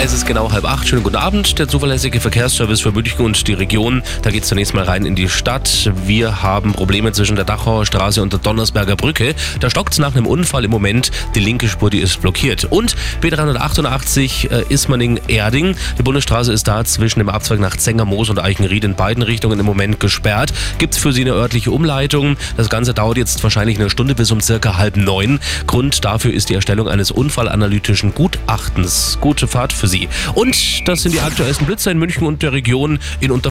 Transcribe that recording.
Es ist genau halb acht. Schönen guten Abend. Der zuverlässige Verkehrsservice für München und die Region. Da geht es zunächst mal rein in die Stadt. Wir haben Probleme zwischen der Dachauer Straße und der Donnersberger Brücke. Da stockt es nach einem Unfall im Moment. Die linke Spur, die ist blockiert. Und B388 äh, Ismaning-Erding. Die Bundesstraße ist da zwischen dem Abzweig nach Zengermoos und Eichenried in beiden Richtungen im Moment gesperrt. Gibt es für Sie eine örtliche Umleitung? Das Ganze dauert jetzt wahrscheinlich eine Stunde bis um circa halb neun. Grund dafür ist die Erstellung eines unfallanalytischen Gutachtens. Gute Fahrt für Sie. Und das sind die aktuellsten Blitzer in München und der Region in unter